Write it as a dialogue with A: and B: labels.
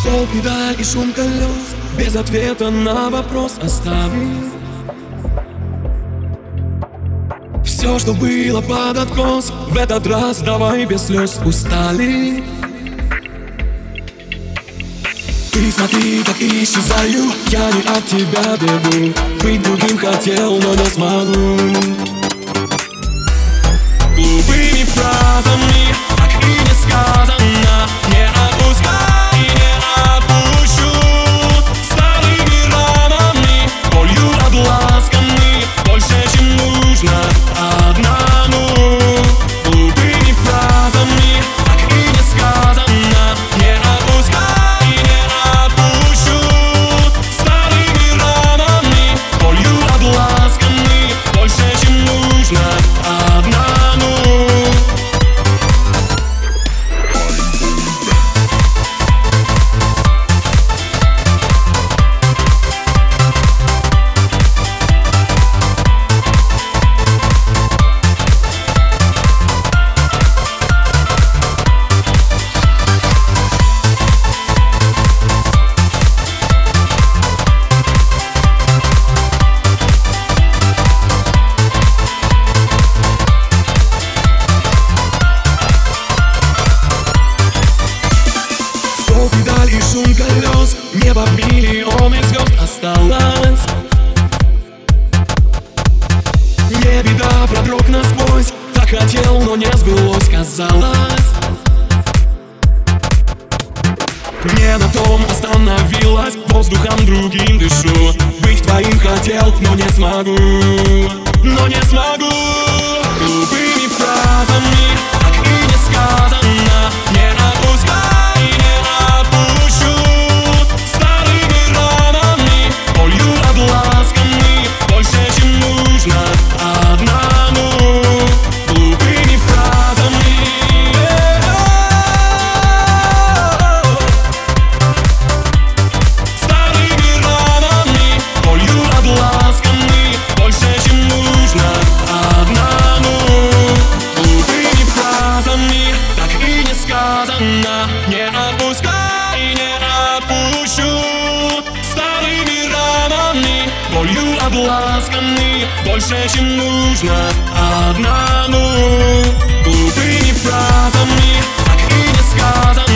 A: Стол, педаль и шум колес. Без ответа на вопрос оставим Все, что было под откос В этот раз давай без слез устали. Ты смотри, как исчезаю Я не от тебя бегу. Быть другим хотел, но не смогу миллионы звезд осталось Не беда, продрог насквозь Так хотел, но не сбылось, казалось Не на том остановилась Воздухом другим дышу Быть твоим хотел, но не смогу Но не смогу Больше, чем нужно. Одному. Глупыми фразами Так и не сказано